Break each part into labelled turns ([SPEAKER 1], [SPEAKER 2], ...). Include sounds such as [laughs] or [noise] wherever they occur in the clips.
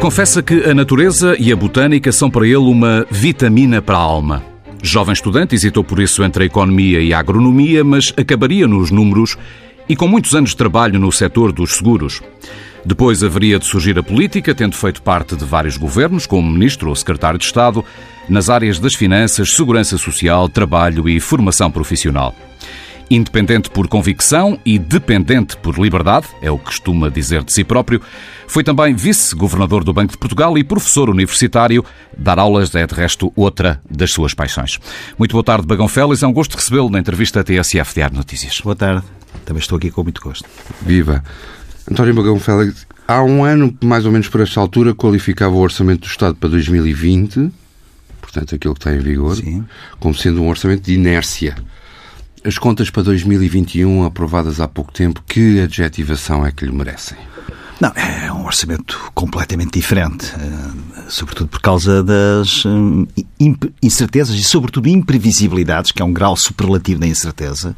[SPEAKER 1] Confessa que a natureza e a botânica são para ele uma vitamina para a alma. Jovem estudante, hesitou por isso entre a economia e a agronomia, mas acabaria nos números e com muitos anos de trabalho no setor dos seguros. Depois haveria de surgir a política, tendo feito parte de vários governos, como ministro ou secretário de Estado, nas áreas das finanças, segurança social, trabalho e formação profissional. Independente por convicção e dependente por liberdade, é o que costuma dizer de si próprio, foi também vice-governador do Banco de Portugal e professor universitário. Dar aulas é, de resto, outra das suas paixões. Muito boa tarde, Bagão Félix. É um gosto recebê-lo na entrevista TSF Diário Notícias.
[SPEAKER 2] Boa tarde. Também estou aqui com muito gosto.
[SPEAKER 3] Viva. António Bagão Félix, há um ano, mais ou menos por esta altura, qualificava o Orçamento do Estado para 2020, portanto aquele que está em vigor, Sim. como sendo um orçamento de inércia. As contas para 2021, aprovadas há pouco tempo, que adjetivação é que lhe merecem?
[SPEAKER 2] Não, é um orçamento completamente diferente, eh, sobretudo por causa das eh, incertezas e, sobretudo, imprevisibilidades, que é um grau superlativo da incerteza,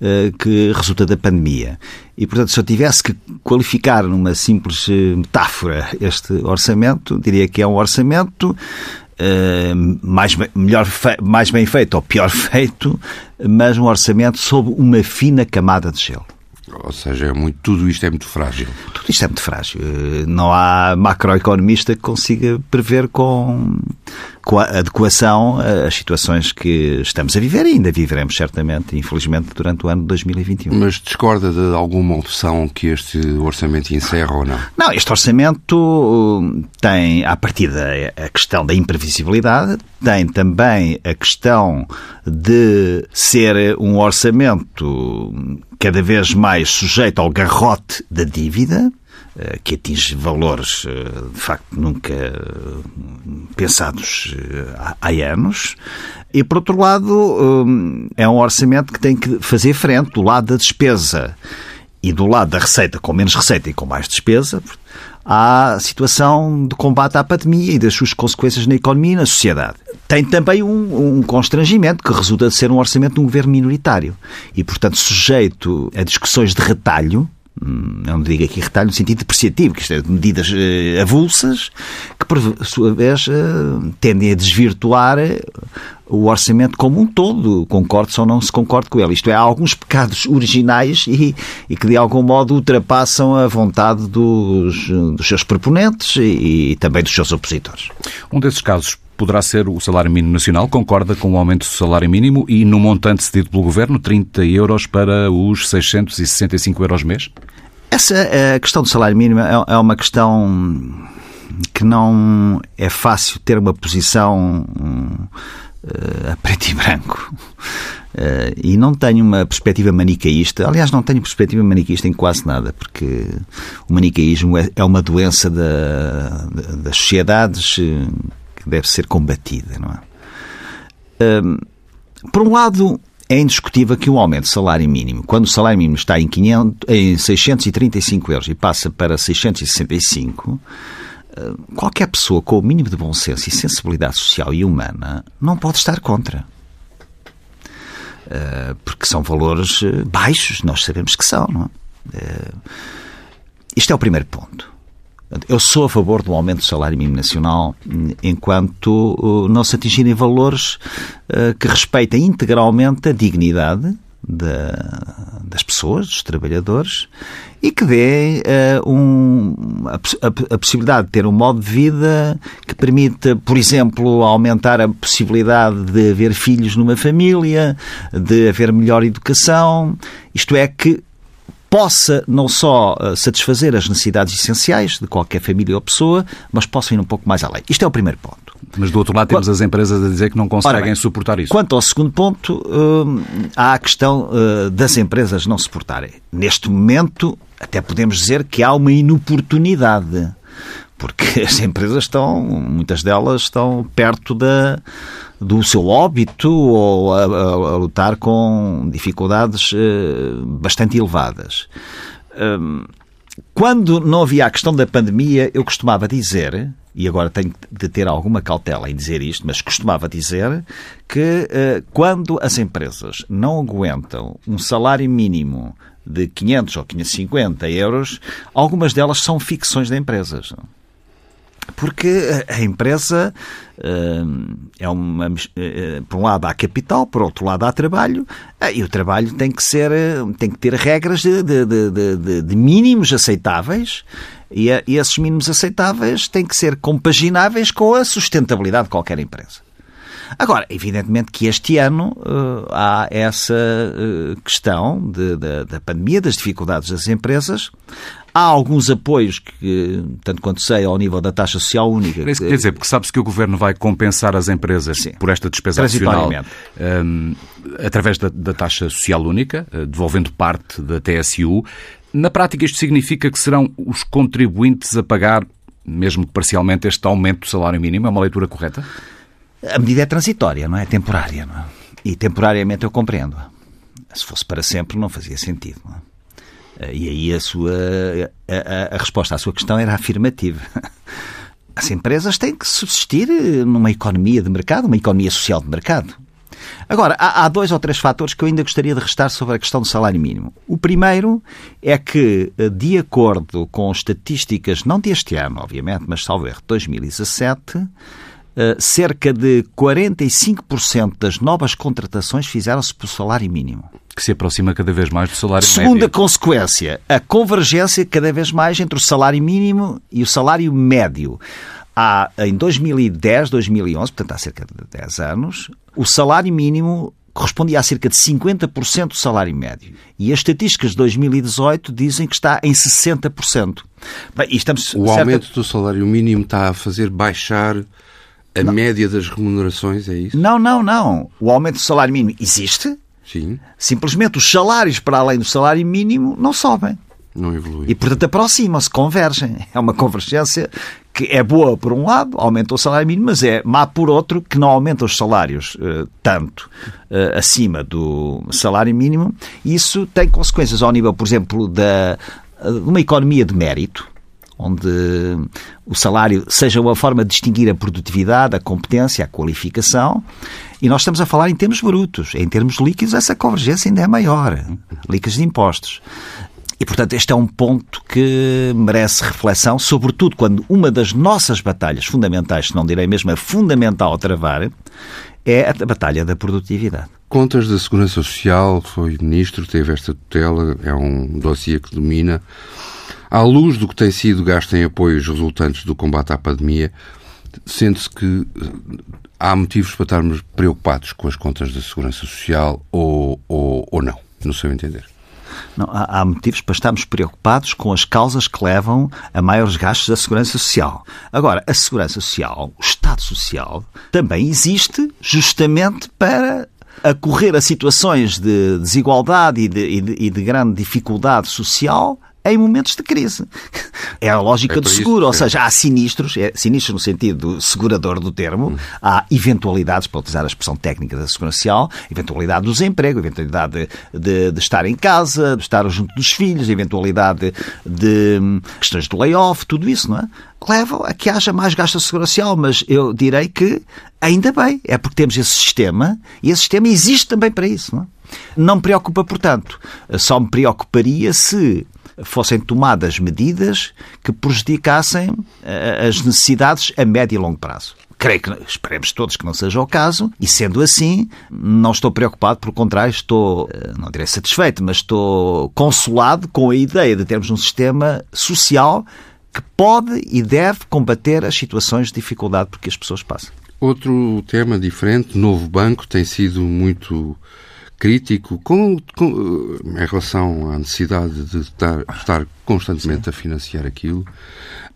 [SPEAKER 2] eh, que resulta da pandemia. E, portanto, se eu tivesse que qualificar numa simples metáfora este orçamento, diria que é um orçamento mais, melhor, mais bem feito ou pior [laughs] feito, mas um orçamento sob uma fina camada de gelo.
[SPEAKER 3] Ou seja, é muito, tudo isto é muito frágil.
[SPEAKER 2] Tudo isto é muito frágil. Não há macroeconomista que consiga prever com, adequação às situações que estamos a viver e ainda viveremos certamente, infelizmente, durante o ano de 2021.
[SPEAKER 3] Mas discorda de alguma opção que este orçamento encerra ou não?
[SPEAKER 2] Não, este orçamento tem, à partida, a questão da imprevisibilidade, tem também a questão de ser um orçamento cada vez mais sujeito ao garrote da dívida, que atinge valores, eh, de facto, nunca pensados eh, há anos. E, por outro lado, é um orçamento que tem que fazer frente do lado da despesa e do lado da receita, com menos receita e com mais despesa, à situação de combate à pandemia e das suas consequências na economia e na sociedade tem também um, um, constrangimento que resulta de ser um orçamento de um governo minoritário e, portanto, sujeito a discussões de retalho, hum, não digo aqui retalho no sentido depreciativo, que isto é medidas uh, avulsas, que por sua vez uh, tendem a desvirtuar eh, o orçamento como um todo, concorde ou não se concorde com ele. Isto é, há alguns pecados originais e, e que de algum modo ultrapassam a vontade dos, dos seus proponentes e, e também dos seus opositores.
[SPEAKER 1] Um desses casos poderá ser o salário mínimo nacional. Concorda com o aumento do salário mínimo e no montante cedido pelo Governo, 30 euros para os 665 euros mês?
[SPEAKER 2] Essa a questão do salário mínimo é, é uma questão que não é fácil ter uma posição uh, a preto e branco. Uh, e não tenho uma perspectiva manicaísta. Aliás, não tenho perspectiva manicaísta em quase nada, porque o manicaísmo é, é uma doença da, das sociedades que deve ser combatida, não é? Por um lado, é indiscutível que o aumento do salário mínimo, quando o salário mínimo está em, 500, em 635 euros e passa para 665, qualquer pessoa com o mínimo de bom senso e sensibilidade social e humana não pode estar contra. Porque são valores baixos, nós sabemos que são. Não é? Isto é o primeiro ponto. Eu sou a favor do aumento do salário mínimo nacional enquanto uh, não se atingirem valores uh, que respeitem integralmente a dignidade das pessoas, dos trabalhadores, e que dê a, a, possibilidade de ter um modo de vida que permita, por exemplo, aumentar a possibilidade de haver filhos numa família, de haver melhor educação, isto é, que possa não só eh, satisfazer as necessidades essenciais de qualquer família ou pessoa, mas possa ir um pouco mais além. Isto é o primeiro ponto.
[SPEAKER 1] Mas do outro lado temos as empresas a dizer que não conseguem bem, suportar isso.
[SPEAKER 2] Quanto ao segundo ponto, hum, há a questão uh, das empresas não suportarem. Neste momento, até podemos dizer que há uma inoportunidade porque [laughs] as empresas estão, muitas delas estão perto da, do seu óbito ou a, a, a lutar com dificuldades uh, bastante elevadas. Um, quando não havia a questão da pandemia, eu costumava dizer, e agora tenho de ter alguma cautela em dizer isto, mas costumava dizer que uh, quando as empresas não aguentam um salário mínimo de 500 ou 550 euros, algumas delas são ficções de empresas. Porque a empresa uh, é uma. Uh, por um lado há capital, por outro lado há trabalho, uh, e o trabalho tem que ser. tem que ter regras de, de, de, de mínimos aceitáveis. E, e esses mínimos aceitáveis têm que ser compagináveis com a sustentabilidade de qualquer empresa. Agora, evidentemente que este ano uh, há essa uh, questão de, de, da pandemia, das dificuldades das empresas. Há alguns apoios que, tanto quanto sei, ao nível da taxa social única.
[SPEAKER 1] Quer dizer, porque sabe-se que o Governo vai compensar as empresas Sim. por esta despesa adicional um, através da, da, taxa social única, uh, devolvendo parte da TSU. Na prática, isto significa que serão os contribuintes a pagar, mesmo parcialmente, este aumento do salário mínimo? É uma leitura correta?
[SPEAKER 2] A medida é transitória, não é? Temporária. Não é? E temporariamente eu compreendo. Se fosse para sempre, não fazia sentido. Não é? E aí a sua a, a, a, resposta à sua questão era afirmativa. [laughs] As empresas têm que subsistir numa economia de mercado, uma economia social de mercado. Agora, há, há, dois ou três fatores que eu ainda gostaria de restar sobre a questão do salário mínimo. O primeiro é que, de acordo com estatísticas, não deste ano, obviamente, mas salvo erro, 2017, eh, cerca de 45% das novas contratações fizeram-se por salário mínimo.
[SPEAKER 1] Que se aproxima cada vez mais do salário
[SPEAKER 2] Segunda
[SPEAKER 1] médio.
[SPEAKER 2] Segunda consequência, a convergência cada vez mais entre o salário mínimo e o salário médio. Há, em 2010, 2011, portanto há cerca de 10 anos, o salário mínimo correspondia a cerca de 50% do salário médio. E as estatísticas de 2018 dizem que está em 60%.
[SPEAKER 3] Bem, estamos, o cerca... aumento do salário mínimo está a fazer baixar a não. média das remunerações, é isso?
[SPEAKER 2] Não, não, não. O aumento do salário mínimo existe.
[SPEAKER 3] Sim.
[SPEAKER 2] Simplesmente os salários para além do salário mínimo não sobem.
[SPEAKER 3] Não evolui.
[SPEAKER 2] E, portanto, aproximam-se, convergem. [laughs] É uma convergência que é boa por um lado, aumenta o salário mínimo, mas é má por outro, que não aumenta os salários uh, tanto uh, acima do salário mínimo. Isso tem consequências ao nível, por exemplo, da, de uma economia de mérito onde o salário seja uma forma de distinguir a produtividade, a competência, a qualificação. E nós estamos a falar em termos brutos. Em termos líquidos, essa convergência ainda é maior. Líquidos de impostos. E, portanto, este é um ponto que merece reflexão, sobretudo quando uma das nossas batalhas fundamentais, se não direi mesmo a fundamental a travar, é a batalha da produtividade.
[SPEAKER 3] Contas da Segurança Social, foi ministro, teve esta tutela, é um dossiê que domina. À luz do que tem sido gasto em apoios resultantes do combate à pandemia, sente-se que eh, há motivos para estarmos preocupados com as contas da Segurança Social ou, ou, ou não, no seu entender?
[SPEAKER 2] Não, há, há, motivos para estarmos preocupados com as causas que levam a maiores gastos da Segurança Social. Agora, a Segurança Social, o Estado Social, também existe justamente para acorrer a situações de desigualdade e de, e de, e de grande dificuldade social em momentos de crise. É a lógica é do seguro, isso, ou seja, há sinistros, é, sinistros no sentido segurador do termo, hum. há eventualidades, para utilizar a expressão técnica da segurança social, eventualidade do desemprego, eventualidade de, de, de, estar em casa, de estar junto dos filhos, eventualidade de hum, questões de layoff, tudo isso, não é? Levam a que haja mais gasto segurança social, mas eu direi que ainda bem, é porque temos esse sistema e esse sistema existe também para isso, não é? Não me preocupa, portanto. Só me preocuparia se fossem tomadas medidas que prejudicassem eh, as necessidades a médio e longo prazo. Creio que esperemos todos que não seja o caso, e sendo assim, não estou preocupado, pelo contrário, estou, eh, não direi satisfeito, mas estou consolado com a ideia de termos um sistema social que pode e deve combater as situações de dificuldade por que as pessoas passam.
[SPEAKER 3] Outro tema diferente, novo banco, tem sido muito crítico com, com, em relação à necessidade de estar, estar constantemente Sim. a financiar aquilo.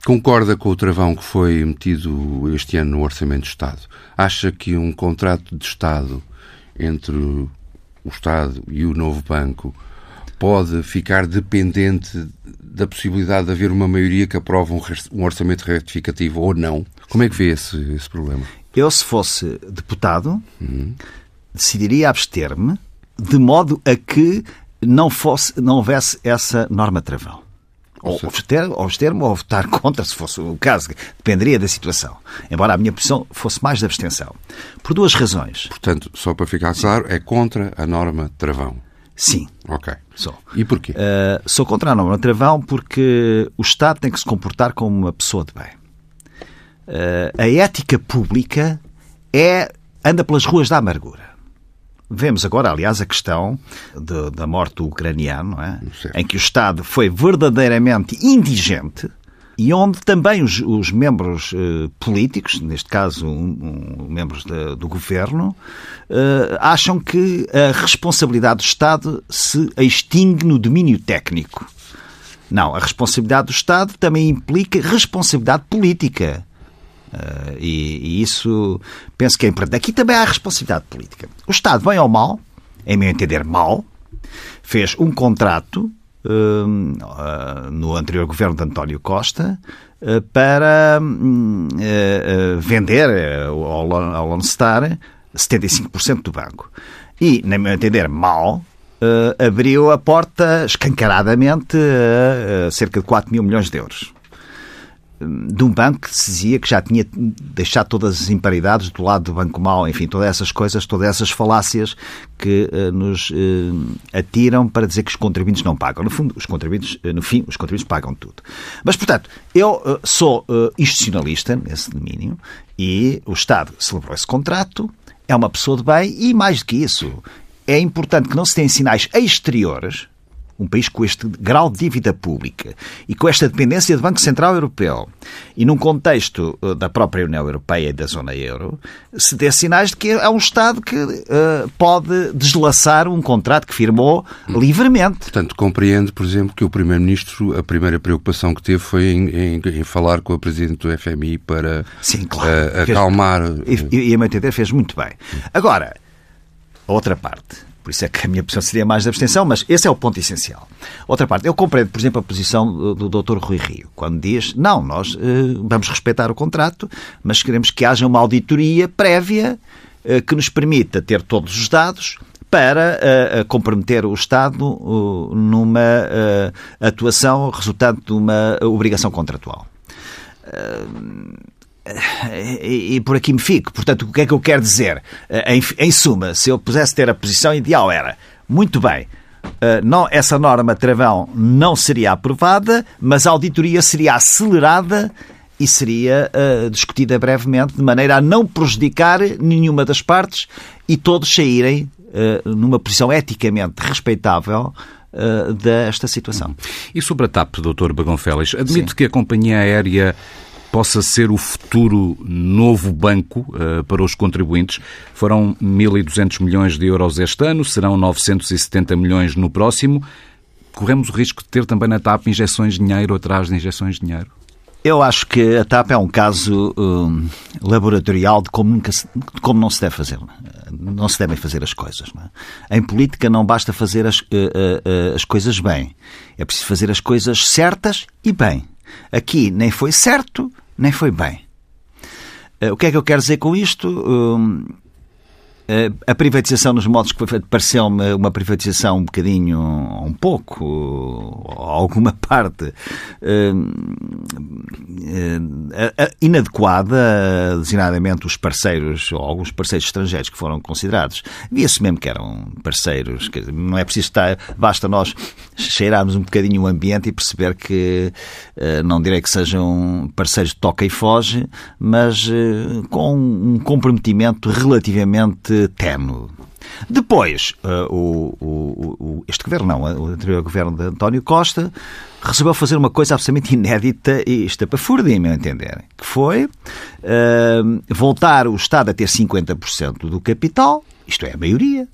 [SPEAKER 3] Concorda com o travão que foi metido este ano no Orçamento de Estado? Acha que um contrato de Estado entre o Estado e o novo banco pode ficar dependente da possibilidade de haver uma maioria que aprova um orçamento retificativo ou não? Como é que vê esse, esse problema?
[SPEAKER 2] Eu, se fosse deputado, uhum. decidiria abster-me de modo a que não, fosse, não houvesse essa norma travão. Ou abster-me ou votar [laughs] contra, se fosse o caso. Dependeria da situação. Embora a minha posição fosse mais de abstenção. Por duas razões.
[SPEAKER 3] Portanto, só para ficar claro, é contra a norma travão.
[SPEAKER 2] Sim.
[SPEAKER 3] Ok.
[SPEAKER 2] Sou.
[SPEAKER 3] E porquê?
[SPEAKER 2] Uh, sou contra a norma travão porque o Estado tem que se comportar como uma pessoa de bem. a ética pública é anda pelas ruas da amargura. Vemos agora, aliás, a questão de, da morte do ucraniano, é? em que o Estado foi verdadeiramente indigente e onde também os, os membros uh, políticos, neste caso um, um, membros de, do governo, uh, acham que a responsabilidade do Estado se extingue no domínio técnico. Não, a responsabilidade do Estado também implica responsabilidade política. Uh, e, e, isso penso que é importante. Aqui também há responsabilidade política. O Estado, bem ou mal, em meu entender, mal, fez um contrato uh, uh, no anterior governo de António Costa para hum, vender ao, ao Lone Star 75% do banco. E, na meu entender, mal, abriu a porta escancaradamente a cerca de 4 mil milhões de euros de um banco que se dizia que já tinha deixado todas as imparidades do lado do banco mau, enfim, todas essas coisas, todas essas falácias que uh, nos uh, atiram para dizer que os contribuintes não pagam. No fundo, os contribuintes, uh, no fim, os contribuintes pagam tudo. Mas, portanto, eu sou institucionalista nesse domínio e o Estado celebrou esse contrato, é uma pessoa de bem e, mais do que isso, é importante que não se tenham sinais exteriores um país com este grau de dívida pública e com esta dependência do Banco Central Europeu e num contexto uh, da própria União Europeia e da zona euro, se dê sinais de que é um Estado que uh, pode deslaçar um contrato que firmou livremente.
[SPEAKER 3] Portanto, compreendo, por exemplo, que o Primeiro-Ministro, a primeira preocupação que teve foi em, em, em, falar com a Presidente do FMI para
[SPEAKER 2] Sim, claro.
[SPEAKER 3] uh, acalmar.
[SPEAKER 2] E, e, a meu entender, fez muito bem. Agora, a outra parte por isso é que a minha posição seria mais de abstenção, mas esse é o ponto essencial. Outra parte, eu compreendo, por exemplo, a posição do Dr. Rui Rio, quando diz, não, nós uh, vamos respeitar o contrato, mas queremos que haja uma auditoria prévia uh, que nos permita ter todos os dados para uh, comprometer o Estado uh, numa uh, atuação resultante de uma obrigação contratual. E, e, por aqui me fico. Portanto, o que é que eu quero dizer? Eh, em, em suma, se eu pudesse ter a posição ideal era, muito bem, Uh, não, essa norma travão não seria aprovada, mas a auditoria seria acelerada e seria uh, discutida brevemente, de maneira a não prejudicar nenhuma das partes e todos saírem uh, numa posição eticamente respeitável desta situação.
[SPEAKER 1] E sobre a TAP, Dr. Bagão Félix, admito Sim. que a companhia aérea possa ser o futuro novo banco uh, para os contribuintes. Foram 1.200 milhões de euros este ano, serão 970 milhões no próximo. Corremos o risco de ter também na TAP injeções de dinheiro atrás de injeções de dinheiro?
[SPEAKER 2] Eu acho que a TAP é um caso um, laboratorial de como, nunca se, de como não se deve fazer. Não se devem fazer as coisas. É? Em política não basta fazer as, uh, uh, as coisas bem. É preciso fazer as coisas certas e bem. Aqui nem foi certo, nem foi bem. Eh, o que é que eu quero dizer com isto? Eh, a privatização nos modos que foi pareceu-me uma privatização um bocadinho, um pouco, alguma [laughs] parte hum, eh, inadequada, designadamente os parceiros, ou alguns parceiros estrangeiros que foram considerados. Via-se mesmo que eram parceiros, não é preciso estar, basta nós cheirarmos um bocadinho o ambiente e perceber que, eh, não direi que sejam parceiros de toca e foge, mas com um comprometimento relativamente ténue. Depois, uh, o, o, o, este governo, não, o anterior governo de António Costa, resolveu fazer uma coisa absolutamente inédita e estapafúrdia, em meu entender, que foi uh, voltar o Estado a ter 50% do capital, isto é, a maioria,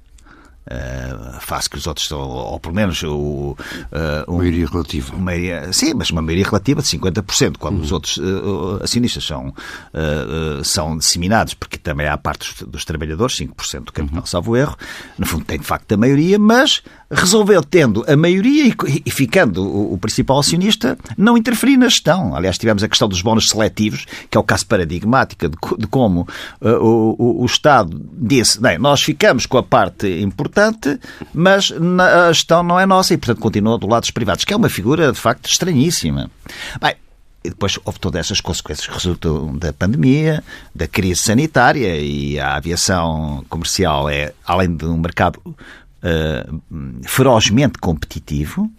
[SPEAKER 2] Uh, face que os outros estão, ou pelo menos o. Uh,
[SPEAKER 3] um, maioria relativa.
[SPEAKER 2] Uma maioria, sim, mas uma maioria relativa de 50%, quando uhum. os outros uh, acionistas são, são disseminados, porque também há parte dos, dos trabalhadores, 5% do capital, uhum. salvo erro. No fundo, tem de facto a maioria, mas resolveu, tendo a maioria e, e ficando o, o, principal acionista, não interferir na gestão. Aliás, tivemos a questão dos bónus seletivos, que é o caso paradigmático de, de como o, o, o Estado disse: bem, nós ficamos com a parte importante mas a gestão não é nossa e, portanto, continua do lado dos privados, que é uma figura, de facto, estranhíssima. Bem, e depois houve todas essas consequências que resultam da pandemia, da crise sanitária e a aviação comercial é, além de um mercado uh, ferozmente competitivo,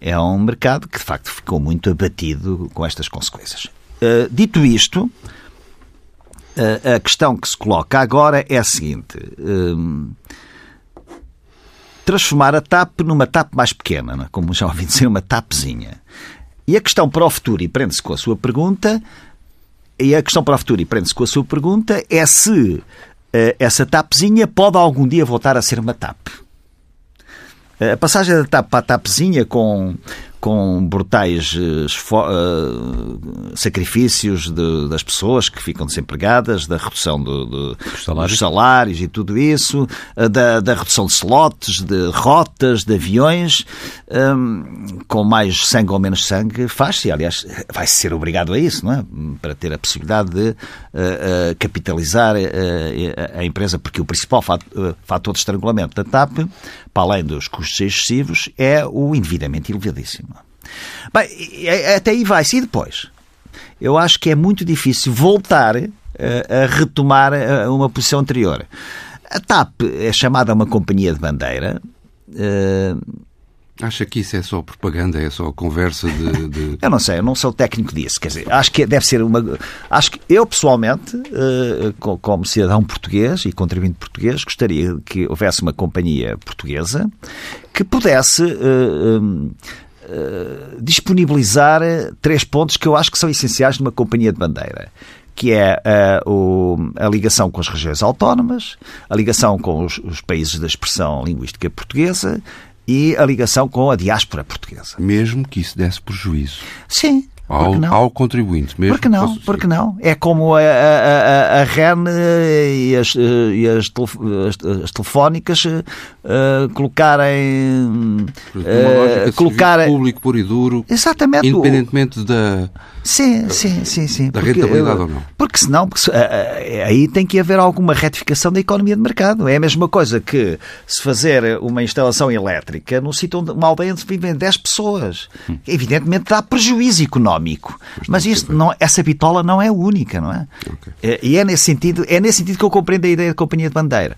[SPEAKER 2] é um mercado que de facto ficou muito abatido com estas consequências. Uh, dito isto, uh, a questão que se coloca agora é a seguinte. Transformar a TAP numa TAP mais pequena, é? como já ouvi dizer, uma TAPzinha. E a questão para o futuro, e prende-se com a sua pergunta, e a questão para o futuro, e prende-se com a sua pergunta, é se essa TAPzinha pode algum dia voltar a ser uma TAP. A passagem da TAP para a TAPzinha com com brutais uh, sacrifícios de, das pessoas que ficam desempregadas, da redução do, do, dos, salários. dos, salários. e tudo isso, uh, da, da, redução de slots, de rotas, de aviões, um, com mais sangue ou menos sangue, faz-se. Aliás, vai ser obrigado a isso, não é? Para ter a possibilidade de uh, capitalizar a empresa, porque o principal fator de estrangulamento da TAP, para além dos custos excessivos, é o endividamento elevadíssimo. Bem, até aí vai-se. E depois? Eu acho que é muito difícil voltar a, eh, a retomar eh, uma posição anterior. A TAP é chamada uma companhia de bandeira. Uh...
[SPEAKER 3] Acha que isso é só propaganda, é só conversa de, de, [laughs]
[SPEAKER 2] Eu não sei, eu não sou técnico disso. Quer dizer, acho que deve ser uma. Acho que eu, pessoalmente, como cidadão português e contribuinte português, gostaria que houvesse uma companhia portuguesa que pudesse eh, disponibilizar três pontos que eu acho que são essenciais numa companhia de bandeira que é uh, o, a ligação com as regiões autónomas, a ligação com os, os, países da expressão linguística portuguesa e a ligação com a diáspora portuguesa.
[SPEAKER 3] Mesmo que isso desse prejuízo.
[SPEAKER 2] Sim,
[SPEAKER 3] ao, ao, contribuinte mesmo.
[SPEAKER 2] Porque não? Porque não? É como a, a, a, a REN e as, e as, as, as telefónicas uh, colocarem.
[SPEAKER 3] Uh, colocar público puro e duro.
[SPEAKER 2] Exatamente.
[SPEAKER 3] Independentemente da.
[SPEAKER 2] Sim, sim, sim, sim.
[SPEAKER 3] Da porque, rentabilidade ou não.
[SPEAKER 2] Porque senão, porque, uh, aí tem que haver alguma retificação da economia de mercado. É a mesma coisa que se fazer uma instalação elétrica num sítio onde uma aldeia onde vivem 10 pessoas. Hum. Evidentemente dá prejuízo económico económico. Mas isso não, essa bitola não é única, não é? Okay. É, e é nesse sentido, é nesse sentido que eu compreendo a ideia de companhia de bandeira.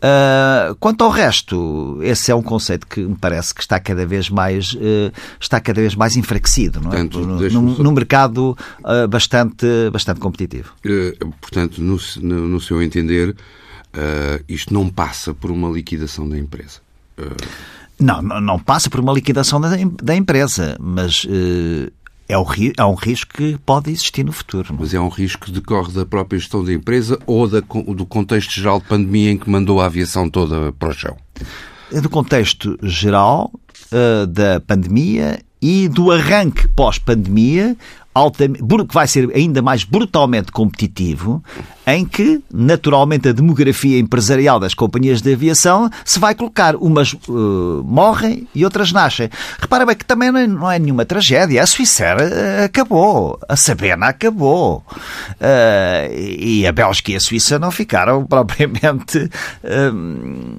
[SPEAKER 2] Uh, quanto ao resto, esse é um conceito que me parece que está cada vez mais uh, está cada vez mais enfraquecido, não é? Portanto, no, no, no, mercado uh, bastante bastante competitivo.
[SPEAKER 3] portanto, no, no, seu entender, isto não passa por uma liquidação da empresa.
[SPEAKER 2] Não, não passa por uma liquidação da, da empresa, mas é, o, é um risco que pode existir no futuro.
[SPEAKER 3] É? Mas é um risco que decorre da própria gestão da empresa ou da, do contexto geral de pandemia em que mandou a aviação toda para o chão?
[SPEAKER 2] É do contexto geral uh, da pandemia e do arranque pós-pandemia que vai ser ainda mais brutalmente competitivo, em que, naturalmente, a demografia empresarial das companhias de aviação se vai colocar. Umas uh, morrem e outras nascem. Repara bem que também não é, é nenhuma tragédia. A Suíça uh, acabou. A Sabena acabou. Uh, e a Bélgica e a Suíça não ficaram [laughs] propriamente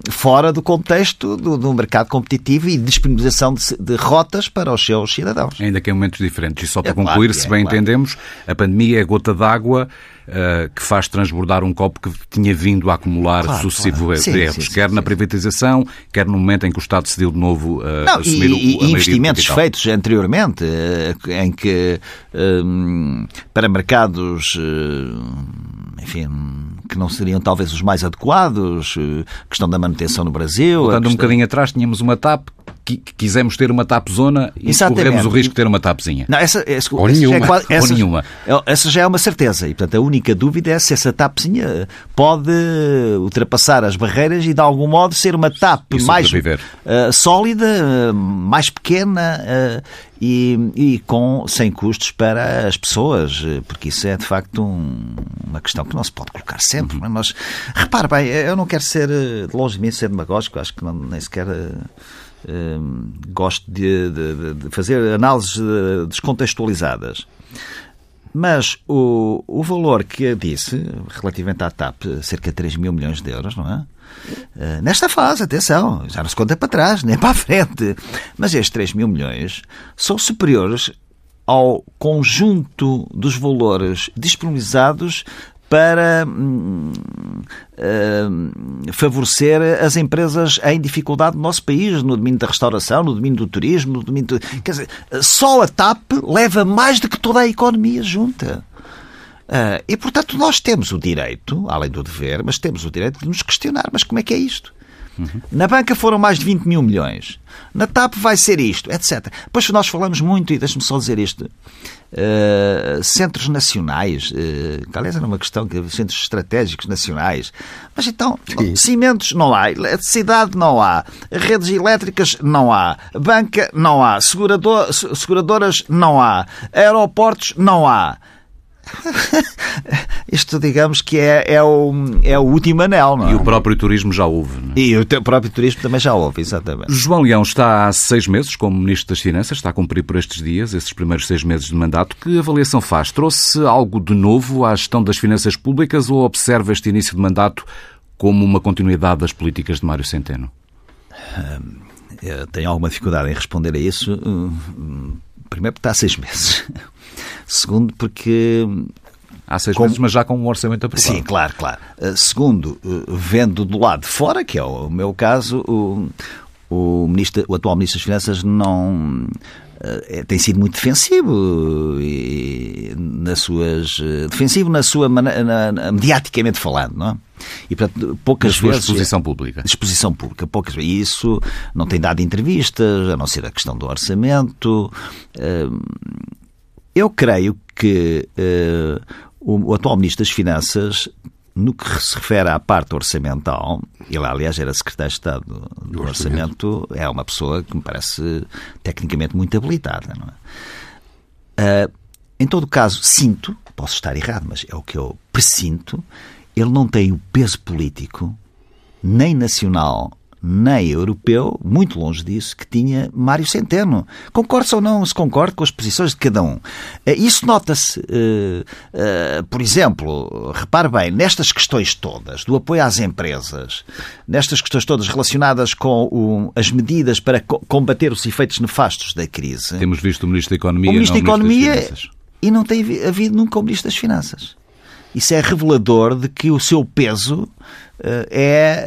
[SPEAKER 2] fora do contexto do, do, mercado competitivo e disponibilização de, de, rotas para os seus cidadãos.
[SPEAKER 1] Ainda que em momentos diferentes. E só para é concluir, claro, se bem claro. entendemos, a pandemia é a gota d'água uh, que faz transbordar um copo que tinha vindo a acumular claro, sucessivos claro. erros, sim, quer sim, na privatização, quer no momento em que o Estado decidiu de novo uh, Não, assumir
[SPEAKER 2] e,
[SPEAKER 1] o, a
[SPEAKER 2] investimentos feitos anteriormente, uh, em que para mercados enfim, que não seriam talvez os mais adequados, questão da manutenção no Brasil.
[SPEAKER 1] Voltando questão... um bocadinho atrás, tínhamos uma TAP quisemos ter uma tapzona e Exatamente. corremos o risco de ter uma tapzinha.
[SPEAKER 2] Não, essa, essa,
[SPEAKER 3] Ou essa nenhuma.
[SPEAKER 2] Já é,
[SPEAKER 3] essa,
[SPEAKER 2] Ou nenhuma. Essa já é uma certeza. E, portanto, a única dúvida é se essa tapzinha pode ultrapassar as barreiras e, de algum modo, ser uma TAP mais uh, sólida, uh, mais pequena uh, e, e, com, sem custos para as pessoas, porque isso é, de facto, um, uma questão que não se pode colocar sempre. Uhum. Mas, repare bem, eu não quero ser, de longe de mim, ser demagógico, acho que não, nem sequer gosto de, de, de, fazer análises eh, descontextualizadas. Mas o, o valor que disse, relativamente à TAP, cerca de 3 mil milhões de euros, não é? Uh, nesta fase, atenção, já não se conta para trás, nem para a frente. Mas estes 3 mil milhões são superiores ao conjunto dos valores disponibilizados para hum, hum, favorecer as empresas em dificuldade no nosso país, no domínio da restauração, no domínio do turismo, no domínio do... Quer dizer, só a TAP leva mais do que toda a economia junta. Uh, e, portanto, nós temos o direito, além do dever, mas temos o direito de nos questionar. Mas como é que é isto? Uhum. Na banca foram mais de 20 mil milhões. Na TAP vai ser isto, etc. Depois nós falamos muito, e deixe-me só dizer isto, uh, centros nacionais, uh, que aliás era uma questão, que centros estratégicos nacionais. Mas então, Sim. cimentos não há, eletricidade não há, redes elétricas não há, banca não há, segurador, seguradoras não há, aeroportos não há. [laughs] Isto, digamos que é, é, o, é o último anel, não é?
[SPEAKER 1] E o próprio turismo já houve. Não
[SPEAKER 2] é? E o próprio turismo também já houve, exatamente.
[SPEAKER 1] João Leão está há seis meses como Ministro das Finanças, está a cumprir por estes dias, esses primeiros seis meses de mandato. Que avaliação faz? Trouxe algo de novo à gestão das finanças públicas ou observa este início de mandato como uma continuidade das políticas de Mário Centeno?
[SPEAKER 2] Eu tenho alguma dificuldade em responder a isso. Hum, primeiro, porque está há seis meses. Segundo, porque
[SPEAKER 1] Há seis meses, mas já com um orçamento aprovado.
[SPEAKER 2] Sim, claro, claro. Uh, segundo, uh, vendo do lado de fora, que é o meu caso, o, o, ministro, o atual Ministro das Finanças não uh, tem sido muito defensivo e, nas suas defensivo na sua na, na, mediaticamente falando, não é?
[SPEAKER 1] E, portanto, poucas vezes. Exposição pública.
[SPEAKER 2] Exposição pública, poucas vezes. E isso não tem dado entrevistas, a não ser a questão do orçamento. Eu creio que uh, o, o, atual Ministro das Finanças, no que se refere à parte orçamental, ele aliás era Secretário de Estado do, do orçamento, é uma pessoa que me parece tecnicamente muito habilitada. É? Uh, em todo caso, sinto, posso estar errado, mas é o que eu presinto, ele não tem o peso político, nem nacional, nem europeu, muito longe disso, que tinha Mário Centeno. Concorda ou não se concorda com as posições de cada um. Eh, isso nota-se, uh, uh, por exemplo, repare bem, nestas questões todas, do apoio às empresas, nestas questões todas relacionadas com as medidas para co combater os efeitos nefastos da crise.
[SPEAKER 1] Temos visto o Ministro da Economia
[SPEAKER 2] o Ministro
[SPEAKER 1] da
[SPEAKER 2] Economia e não tem havido nunca o Ministro das Finanças. Isso é revelador de que o seu peso eh, é,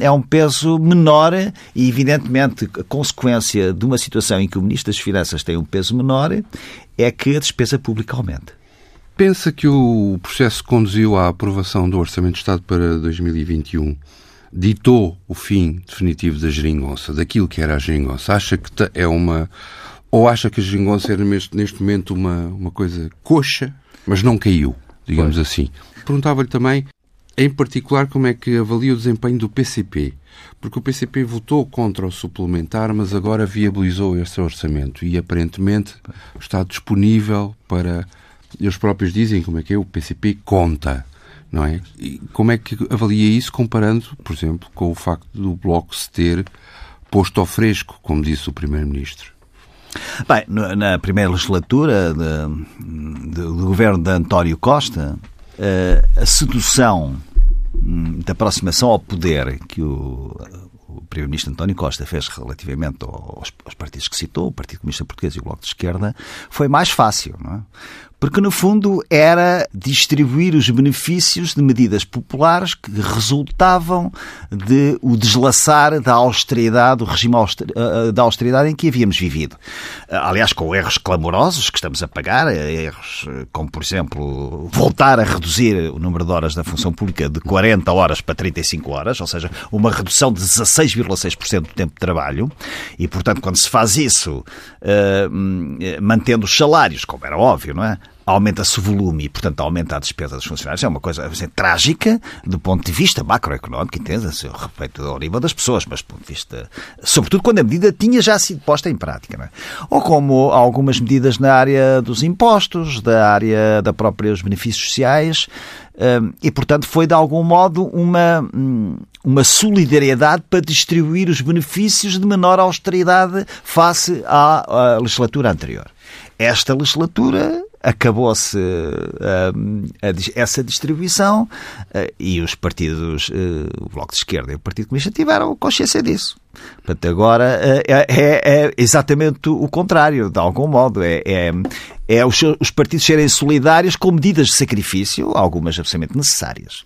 [SPEAKER 2] eh, é um peso menor e, evidentemente, a consequência de uma situação em que o Ministro das Finanças tem um peso menor é que a despesa pública aumenta.
[SPEAKER 3] Pensa que o processo que conduziu à aprovação do Orçamento de Estado para 2021 ditou o fim definitivo da geringonça, daquilo que era a geringonça? Acha que é uma. Ou acha que a geringonça era neste momento uma, uma coisa coxa, mas não caiu? Digamos pois. assim. Perguntava-lhe também, em particular, como é que avalia o desempenho do PCP. Porque o PCP votou contra o suplementar, mas agora viabilizou esse orçamento e aparentemente está disponível para. Eles próprios dizem como é que é, o PCP conta, não é? E como é que avalia isso comparando, por exemplo, com o facto do Bloco se ter posto ao fresco, como disse o Primeiro-Ministro?
[SPEAKER 2] Bem, na primeira legislatura do governo de António Costa, eh, a sedução hum, da aproximação ao poder que o, o Primeiro-Ministro António Costa fez relativamente aos, aos, partidos que citou, o Partido Comunista Português e o Bloco de Esquerda, foi mais fácil. Não é? Porque no fundo era distribuir os benefícios de medidas populares que resultavam de o deslaçar da austeridade, do regime eh, da austeridade em que havíamos vivido. Eh, aliás, com erros clamorosos que estamos a pagar, eh, erros como, por exemplo, voltar a reduzir o número de horas da função pública de 40 horas para 35 horas, ou seja, uma redução de 16,6% do tempo de trabalho, e portanto, quando se faz isso, mantendo os salários, como era óbvio, não é? Aumenta-se o volume e, portanto, aumenta a despesa dos funcionários. É uma coisa assim, trágica do ponto de vista macroeconómico, entenda-se, a respeito ao nível das pessoas, mas do ponto de vista. Sobretudo quando a medida tinha já sido posta em prática. É? Ou como algumas medidas na área dos impostos, da área da próprios benefícios sociais. Hum, e, portanto, foi de algum modo uma, hum, uma solidariedade para distribuir os benefícios de menor austeridade face à, à legislatura anterior. Esta legislatura acabou-se uh, essa distribuição uh, e os partidos, uh, o Bloco de Esquerda e o Partido Comunista, tiveram consciência disso. Portanto, agora é, é, é, exatamente o contrário, de algum modo. É, é, é os, os, partidos serem solidários com medidas de sacrifício, algumas absolutamente necessárias.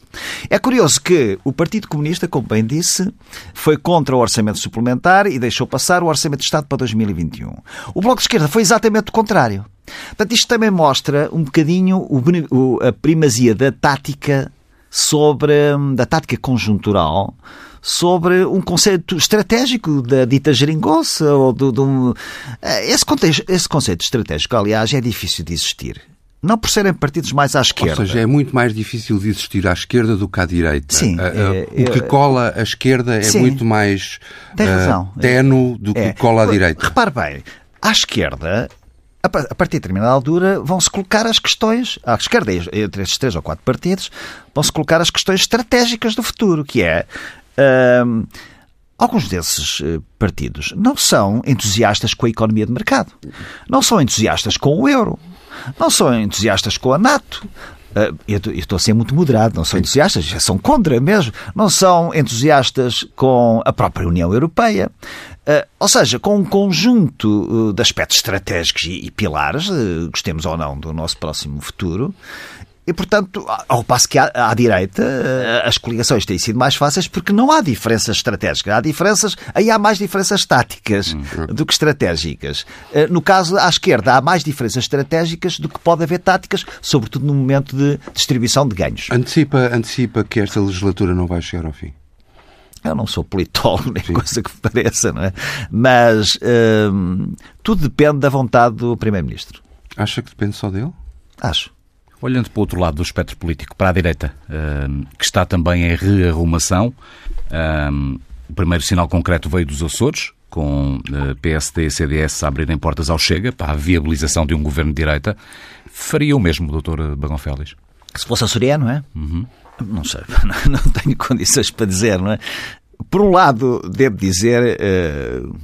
[SPEAKER 2] É curioso que o Partido Comunista, como bem disse, foi contra o orçamento suplementar e deixou passar o orçamento de Estado para 2021. O Bloco de Esquerda foi exatamente o contrário. Portanto, isto também mostra um bocadinho o, a primazia da tática sobre da tática conjuntural sobre um conceito estratégico da dita geringonça ou do, eh, esse, contexto, esse conceito estratégico, aliás, é difícil de existir. Não por serem partidos mais à esquerda.
[SPEAKER 3] Ou seja, é muito mais difícil de existir à esquerda do que à direita.
[SPEAKER 2] Sim.
[SPEAKER 3] É, o que cola à esquerda é
[SPEAKER 2] sim,
[SPEAKER 3] muito mais
[SPEAKER 2] tem.
[SPEAKER 3] Uh, tenue do que
[SPEAKER 2] é.
[SPEAKER 3] cola à direita.
[SPEAKER 2] Repare bem, à esquerda a partir de determinada altura, vão-se colocar as questões, à esquerda, entre estes três ou quatro partidos, vão-se colocar as questões estratégicas do futuro, que é. Alguns desses eh, partidos não são entusiastas com a economia de mercado, não são entusiastas com o euro, não são entusiastas com a NATO, Uh, eu estou a ser muito moderado, não são entusiastas, já são contra mesmo, não são entusiastas com a própria União Europeia. Uh, ou seja, com um conjunto uh, de aspectos estratégicos e, e pilares, gostemos ou não do nosso próximo futuro, e, portanto, ao passo que à, à, direita as coligações têm sido mais fáceis porque não há diferenças estratégicas. Há diferenças, aí há mais diferenças táticas uhum. do que estratégicas. No caso, à esquerda, há mais diferenças estratégicas do que pode haver táticas, sobretudo no momento de distribuição de ganhos.
[SPEAKER 3] Antecipa, antecipa que esta legislatura não vai chegar ao fim?
[SPEAKER 2] Eu não sou politólogo, nem Sim. coisa que pareça, não é? Mas hum, tudo depende da vontade do Primeiro-Ministro.
[SPEAKER 3] Acha que depende só dele?
[SPEAKER 2] Acho.
[SPEAKER 1] Olhando para o outro lado do espectro político, para a direita, hum, que está também em rearrumação, hum, o primeiro sinal concreto veio dos Açores, com uh, PSD e CDS a abrirem portas ao Chega para a viabilização de um governo de direita. Faria o mesmo, doutor Bagão Félix?
[SPEAKER 2] Se fosse açoriano, é?
[SPEAKER 1] Uhum.
[SPEAKER 2] Não sei, [laughs] não tenho condições para dizer, não é? Por um lado, devo dizer, uh,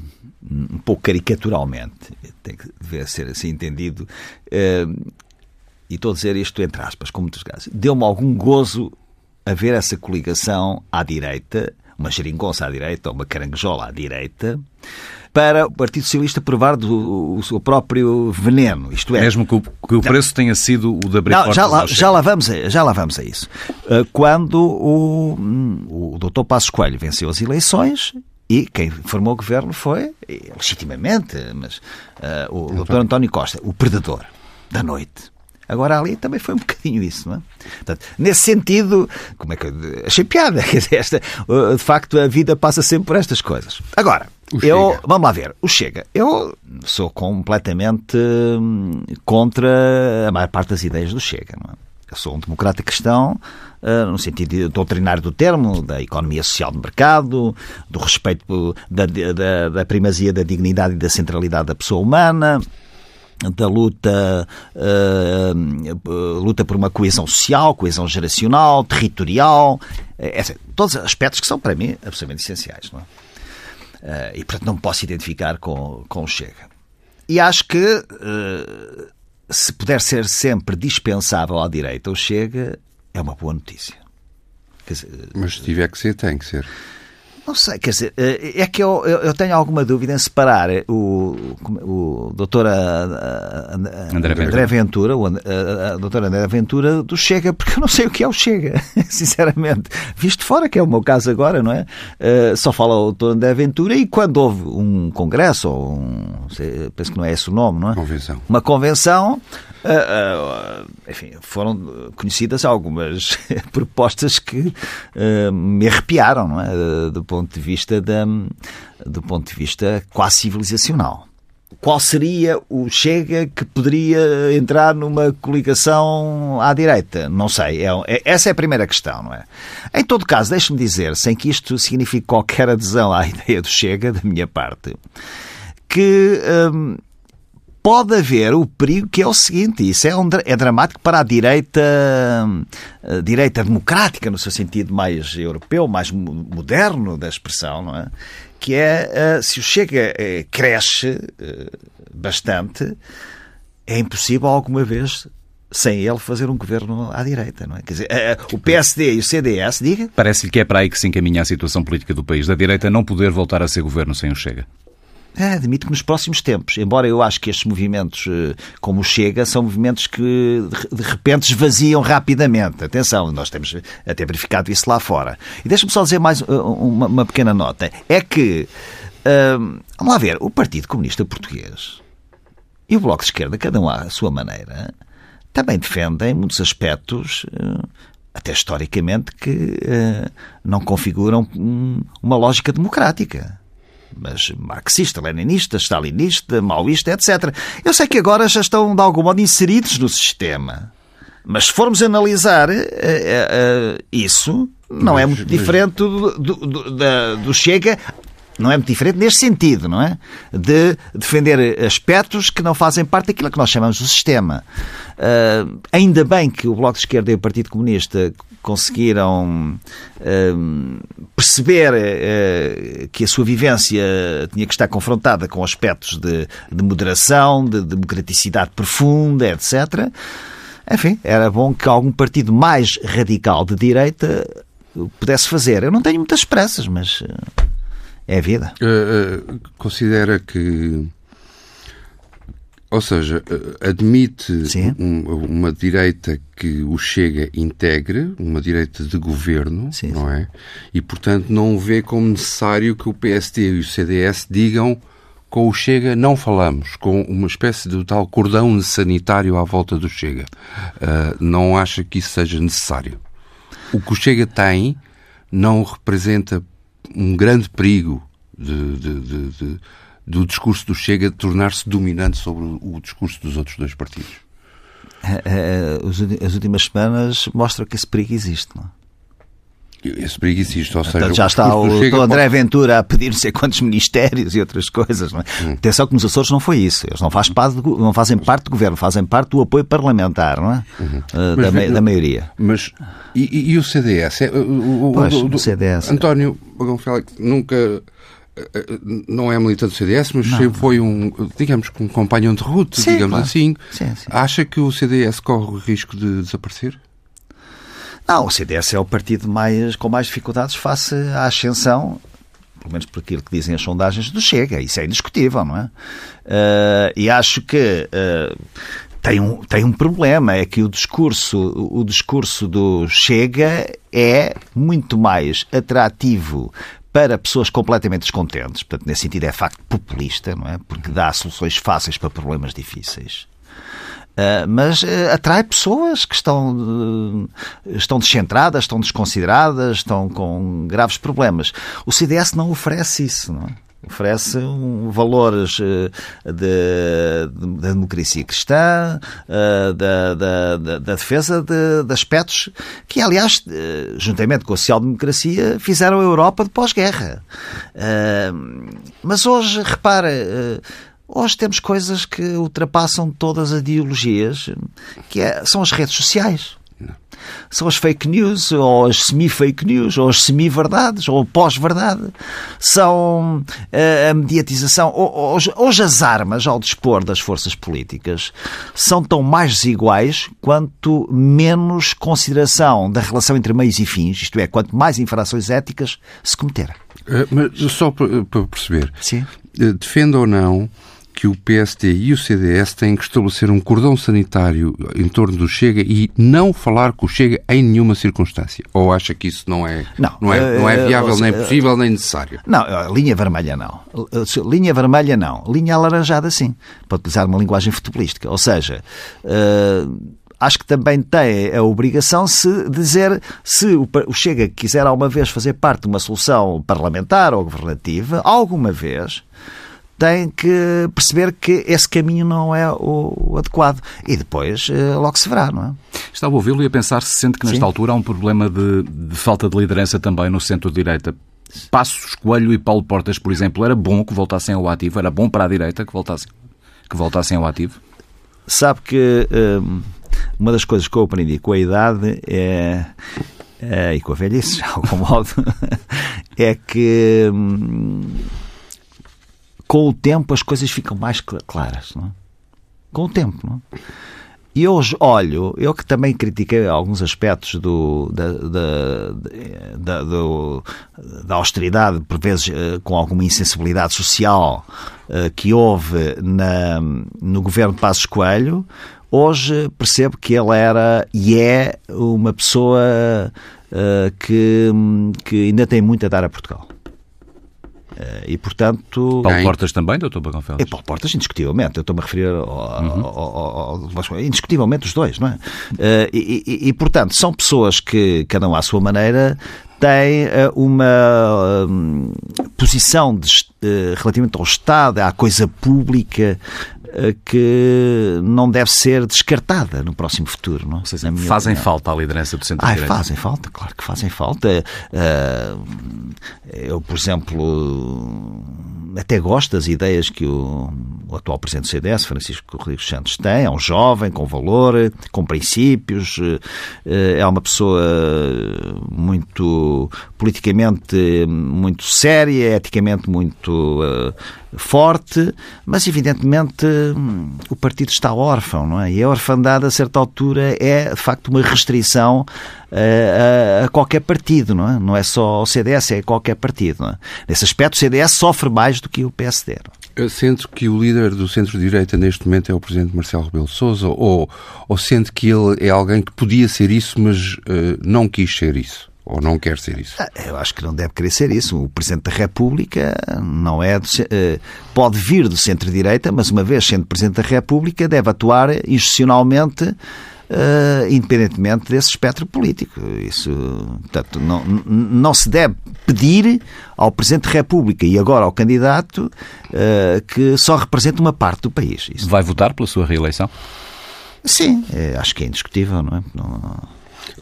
[SPEAKER 2] um pouco caricaturalmente, tem que deve ser assim entendido, uh, e estou a dizer isto entre aspas, com muitos casos, deu-me algum gozo a ver essa coligação à direita, uma geringonça à direita ou uma caranguejola à direita, para o Partido Socialista provar do, o seu próprio veneno. Isto é,
[SPEAKER 1] Mesmo que o, que o preço tenha sido o da abrir
[SPEAKER 2] não, já, lá, já, lá vamos a, já lá vamos a isso. Uh, quando o, o Dr. Passos Coelho venceu as eleições, e quem formou o governo foi, legitimamente, mas uh, o Dr. António Costa, o predador da noite. Agora ali também foi um [laughs] bocadinho isso, não é? Portanto, nesse sentido, como é que eu achei piada? [laughs] Quer dizer, esta, de facto, a vida passa sempre por estas coisas. Agora, eu, vamos lá ver, o Chega. Eu sou completamente hum, contra a maior parte das ideias do Chega, não é? Eu sou um democrata cristão, uh, no sentido doutrinário do termo, da economia social de mercado, do respeito da, da, da primazia da dignidade e da centralidade da pessoa humana, da luta, uh, luta por uma coesão social, coesão geracional, territorial, é, todos aspectos que são, para mim, absolutamente essenciais. Não é? Uh, e, portanto, não me posso identificar com, com o Chega. E acho que, uh, se puder ser sempre dispensável à direita o Chega, é uma boa notícia.
[SPEAKER 3] Dizer, Mas se tiver que ser, tem que ser.
[SPEAKER 2] Não sei, quer dizer, eh, é que eu, eu tenho alguma dúvida em separar o, o doutor André, André Ventura, o, a, doutora André Ventura, do Chega, porque eu não sei o que é o Chega, [laughs] sinceramente. Visto fora, que é o meu caso agora, não é? Só fala o doutor André Ventura e quando houve um congresso, ou um, penso que não é esse o nome, não é?
[SPEAKER 3] Convenção.
[SPEAKER 2] Uma convenção, enfim, foram conhecidas algumas [laughs] propostas que uh, me arrepiaram, não é? do ponto de vista da, do ponto de vista quase civilizacional. Qual seria o Chega que poderia entrar numa coligação à direita? Não sei. É, é, essa é a primeira questão, não é? Em todo caso, deixe-me dizer, sem que isto signifique qualquer adesão à [laughs] ideia do Chega, da minha parte, que hum, pode haver o perigo que é o seguinte, isso é, um, é dramático para a direita, a eh, direita democrática, no seu sentido mais europeu, mais moderno da expressão, não é? Que é, eh, se o Chega eh, cresce bastante, é impossível alguma vez sem ele fazer um governo à direita. Não é? Quer dizer, o PSD e o CDS, diga.
[SPEAKER 1] Parece-lhe que é para aí que se encaminha a situação política do país, da direita não poder voltar a ser governo sem o Chega.
[SPEAKER 2] É, admito que nos próximos tempos, embora eu acho que estes movimentos, eh, como o Chega, são movimentos que de repente esvaziam rapidamente. Atenção, nós temos até verificado isso lá fora. E deixa-me só dizer mais uma, uma, pequena nota. É que, hum, vamos lá ver, o Partido Comunista Português e o Bloco de Esquerda, cada um à sua maneira, também defendem muitos aspectos, eh, até historicamente, que eh, não configuram uma lógica democrática. Mas marxista, leninista, stalinista, maoísta, etc. Eu sei que agora já estão, de algum modo, inseridos no sistema. Mas se formos analisar uh, isso, não é muito diferente do, do, do, do Chega não é muito diferente neste sentido, não é? De defender aspectos que não fazem parte daquilo que nós chamamos de sistema. Uh, ainda bem que o Bloco de Esquerda e o Partido Comunista conseguiram uh, perceber uh, que a sua vivência tinha que estar confrontada com aspectos de, de moderação, de democraticidade profunda, etc. Enfim, era bom que algum partido mais radical de direita pudesse fazer. Eu não tenho muitas esperanças, mas é a vida.
[SPEAKER 3] Uh, uh, considera que. Ou seja, uh, admite um, uma direita que o Chega integre, uma direita de governo, sim, não é? E, portanto, não vê como necessário que o PSD e o CDS digam com o Chega não falamos, com uma espécie de tal cordão sanitário à volta do Chega. não acha que isso seja necessário. O que o Chega tem não representa um grande perigo de, de, de, do discurso do Chega tornar-se dominante sobre o, o discurso dos outros dois partidos?
[SPEAKER 2] É, é, as últimas semanas mostram que esse perigo existe, não é?
[SPEAKER 3] Esse perigo existe, ou seja,
[SPEAKER 2] já está o, o André. Ventura a pedir não sei quantos ministérios e outras coisas. Não é? hum. Atenção que nos Açores não foi isso. Eles não, faz parte do, não fazem parte do governo, fazem parte do apoio parlamentar, não é? Uhum. Uh, da, mas, da, maioria.
[SPEAKER 3] Mas e, e o CDS? É, o,
[SPEAKER 2] pois, o, o CDS.
[SPEAKER 3] António Bagão Félix nunca não é militante do CDS, mas não. foi um, digamos, um companheiro de ruta, sim, digamos claro. assim. Sim, sim. Acha que o CDS corre o risco de desaparecer?
[SPEAKER 2] Não, o CDS é o partido mais, com mais dificuldades face à ascensão, pelo menos por aquilo que dizem as sondagens do Chega. Isso é indiscutível, não é? Uh, e acho que uh, tem um, tem um problema, é que o discurso, o discurso do Chega é muito mais atrativo para pessoas completamente descontentes. Portanto, nesse sentido é facto populista, não é? Porque dá soluções fáceis para problemas difíceis. Uh, mas uh, atrai pessoas que estão, uh, estão descentradas, estão desconsideradas, estão com graves problemas. O CDS não oferece isso, não é? Oferece um, valores da democracia cristã, uh, da, da, defesa de, de, aspectos que, aliás, uh, juntamente com a social-democracia, fizeram a Europa de pós-guerra. mas hoje, repara, hoje temos coisas que ultrapassam todas as ideologias, que é, são as redes sociais são as fake news, ou as semi-fake news, ou as semi-verdades, ou pós-verdade. São uh, a mediatização. Hoje, as armas ao dispor das forças políticas são tão mais desiguais quanto menos consideração da relação entre meios e fins, isto é, quanto mais infrações éticas se cometerem.
[SPEAKER 3] Uh, mas só para perceber,
[SPEAKER 2] Sim.
[SPEAKER 3] Uh, defende ou não que o PSD e o CDS têm que estabelecer um cordão sanitário em torno do Chega e não falar com o Chega em nenhuma circunstância? Ou acha que isso não é, não, não é, não é eh, viável, nem possível, nem necessário?
[SPEAKER 2] Não, eh, linha vermelha não. Eh, linha vermelha não. Linha alaranjada sim. Para utilizar uma linguagem futebolística. Ou seja, acho que também tem a obrigação de dizer se o Chega quiser alguma vez fazer parte de uma solução parlamentar ou governativa, alguma vez tem que perceber que esse caminho não é o adequado. E depois eh, logo se verá, não é?
[SPEAKER 1] Estava a ouvi-lo e a pensar se sente que nesta Sim. altura há um problema de, de falta de liderança também no centro-direita. Passos Coelho e Paulo Portas, por exemplo, era bom que voltassem ao ativo? Era bom para a direita que voltassem, que voltassem ao ativo?
[SPEAKER 2] Sabe que hum, uma das coisas que eu aprendi com a idade é, é e com a velhice, [laughs] de algum modo, [laughs] é que hum, com o tempo as coisas ficam mais claras. Não é? Com o tempo. Não é? E hoje olho, eu que também critiquei alguns aspectos do, da, da, da, do, da austeridade, por vezes eh, com alguma insensibilidade social, eh, que houve na, no governo de Passos Coelho, hoje percebo que ele era e é uma pessoa uh, que, que ainda tem muito a dar a Portugal. Eh, e, portanto...
[SPEAKER 1] Paulo Portas também, doutor Bagão Félix?
[SPEAKER 2] É Paulo Portas, indiscutivelmente. Eu estou-me a referir ao, uhum. ao, ao, ao, Indiscutivelmente os dois, não é? Eh, e, e, e, portanto, são pessoas que, cada um à sua maneira, têm eh, uma posição de, relativamente ao Estado, à coisa pública, que não deve ser descartada no próximo futuro. Não?
[SPEAKER 1] Seja, fazem opinião. falta a liderança do centro-direita?
[SPEAKER 2] Fazem falta, claro que fazem falta. Eu, por exemplo, até gosto das ideias que o, o, atual presidente do CDS, Francisco Rodrigues Santos, tem. É um jovem com valor, com princípios, é uma pessoa muito politicamente muito séria, eticamente muito forte, mas evidentemente o partido está órfão, não é? E a orfandade, a certa altura, é de facto uma restrição a, a, qualquer partido, não é? Não é só o CDS, é qualquer partido. É? Nesse aspecto, o CDS sofre mais do que o PSD. É?
[SPEAKER 3] Sinto que o líder do centro-direita neste momento é o presidente Marcelo Rebelo Sousa ou, ou sente que ele é alguém que podia ser isso, mas uh, não quis ser isso? Ou não quer ser isso? Ah,
[SPEAKER 2] eu acho que não deve querer ser isso. O Presidente da República não é. Do, uh, pode vir do centro-direita, mas uma vez sendo Presidente da República, deve atuar institucionalmente Uh, independentemente desse espectro político. Isso, portanto, não, não se deve pedir ao Presidente da República e agora ao candidato uh, que só represente uma parte do país.
[SPEAKER 1] Isso. Vai votar pela sua reeleição?
[SPEAKER 2] Sim, é, acho que é indiscutível, não é? Não...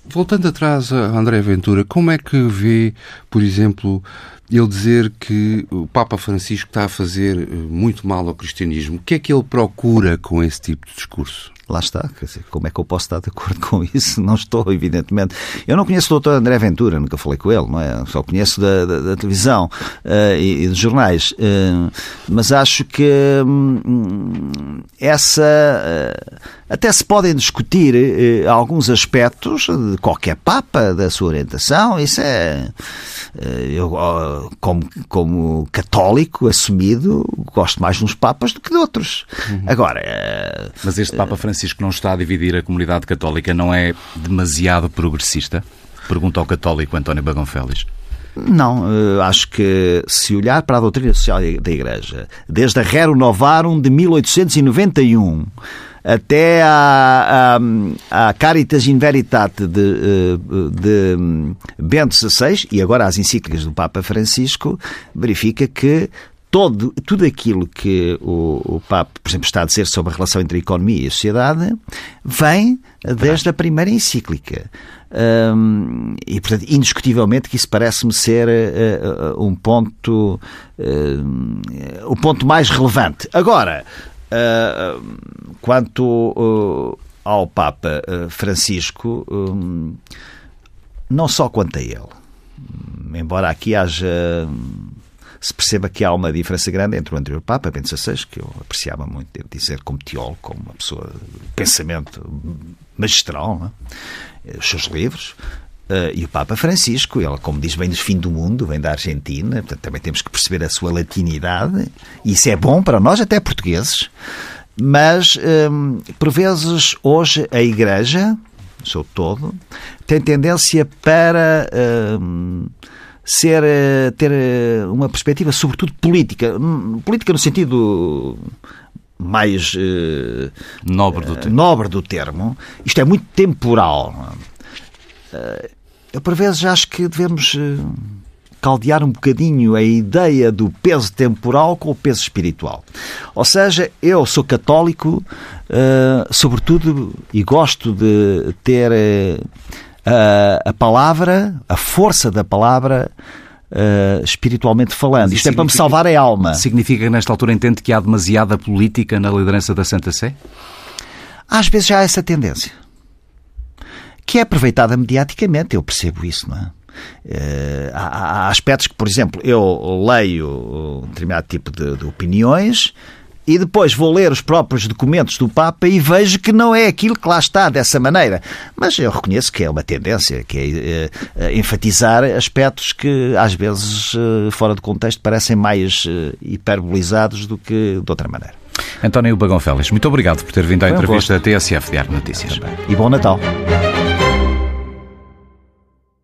[SPEAKER 3] Voltando atrás a André Ventura, como é que vê, por exemplo, ele dizer que o Papa Francisco está a fazer eh, muito mal ao cristianismo? O que é que ele procura com esse tipo de discurso?
[SPEAKER 2] lá está, dizer, como é que eu posso estar de acordo com [laughs] isso? Não estou, evidentemente. Eu não conheço o doutor André Ventura, nunca falei com ele, não é? Só conheço da, da, da televisão uh, e, e, dos jornais. Uh, mas acho que hum, essa. Uh, até se podem discutir alguns aspectos de qualquer Papa, da sua orientação, isso é. Eu, como, como católico assumido, gosto mais de uns Papas do que de outros. Uhum. Agora.
[SPEAKER 1] Mas este Papa Francisco não está a dividir a comunidade católica não é demasiado progressista? Pergunta ao católico António Bagão Félix.
[SPEAKER 2] Não, eh, acho que se olhar para a doutrina social da Igreja, desde a Rero Novarum de 1891 até a, a, a Caritas in Veritate de, eh, de Bento XVI e agora as encíclicas do Papa Francisco, verifica que todo, tudo aquilo que o, o Papa, por exemplo, está a dizer sobre a relação entre a economia e a sociedade vem desde a primeira encíclica. E, portanto, indiscutivelmente que isso parece-me ser uh, um ponto uh, o ponto mais relevante. Agora, uh, quanto ao Papa Francisco, um, não só quanto a ele, embora aqui haja se perceba que há uma diferença grande entre o anterior Papa, Bento XVI, que eu apreciava muito, devo dizer, como teólogo, como uma pessoa de pensamento magistral, é? os seus livros, Uh, e o Papa Francisco, ele, como diz, vem do fim do mundo, vem da Argentina, portanto também temos que perceber a sua latinidade, e isso é bom para nós, até portugueses, mas um, por vezes hoje a Igreja, seu todo, tem tendência para. Um, ser, eh, ter eh, uma perspectiva, sobretudo política. Política no sentido mais uh,
[SPEAKER 1] nobre, do termo.
[SPEAKER 2] nobre do termo. Isto é muito temporal. Uh, eu, por vezes, acho que devemos uh, caldear um bocadinho a ideia do peso temporal com o peso espiritual. Ou seja, eu sou católico, sobretudo, e gosto de ter a, a palavra, a força da palavra, Uh, espiritualmente falando. Isto é para me salvar a alma.
[SPEAKER 1] Significa que nesta altura entende que há demasiada política na liderança da Santa Sé?
[SPEAKER 2] Às vezes já há essa tendência. Que é aproveitada mediaticamente, eu percebo isso, não é? Uh, há, há, aspectos que, por exemplo, eu leio um determinado tipo de, de opiniões e depois vou ler os próprios documentos do Papa e vejo que não é aquilo que lá está dessa maneira. Mas eu reconheço que é uma tendência, que é uh, enfatizar aspectos que às vezes, uh, fora de contexto, parecem mais hiperbolizados do que de outra maneira.
[SPEAKER 1] António Bagão Félix, muito obrigado por ter vindo à entrevista da TSF Diário Notícias.
[SPEAKER 2] E bom Natal.